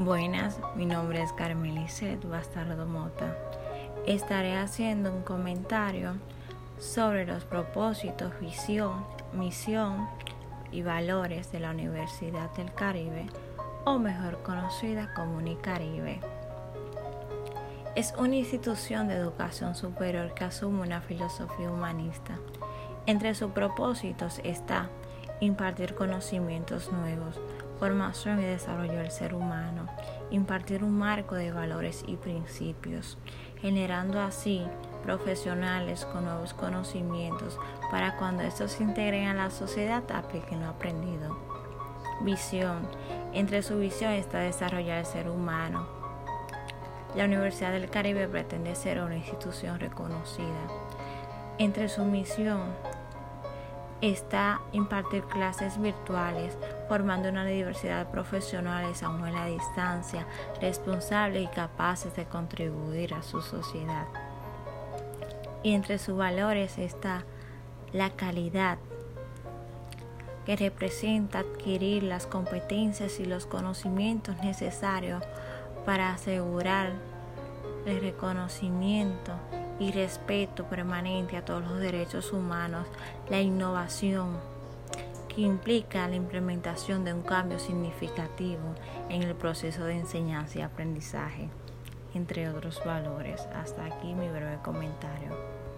Buenas, mi nombre es Carmelicet Bastardo Mota. Estaré haciendo un comentario sobre los propósitos, visión, misión y valores de la Universidad del Caribe, o mejor conocida como Unicaribe. Es una institución de educación superior que asume una filosofía humanista. Entre sus propósitos está impartir conocimientos nuevos, formación y desarrollo del ser humano, impartir un marco de valores y principios, generando así profesionales con nuevos conocimientos para cuando estos se integren a la sociedad apliquen lo aprendido. Visión. Entre su visión está desarrollar el ser humano. La Universidad del Caribe pretende ser una institución reconocida. Entre su misión está impartir clases virtuales, formando una diversidad de profesionales aún en la distancia, responsables y capaces de contribuir a su sociedad. Y entre sus valores está la calidad, que representa adquirir las competencias y los conocimientos necesarios para asegurar el reconocimiento y respeto permanente a todos los derechos humanos, la innovación que implica la implementación de un cambio significativo en el proceso de enseñanza y aprendizaje, entre otros valores. Hasta aquí mi breve comentario.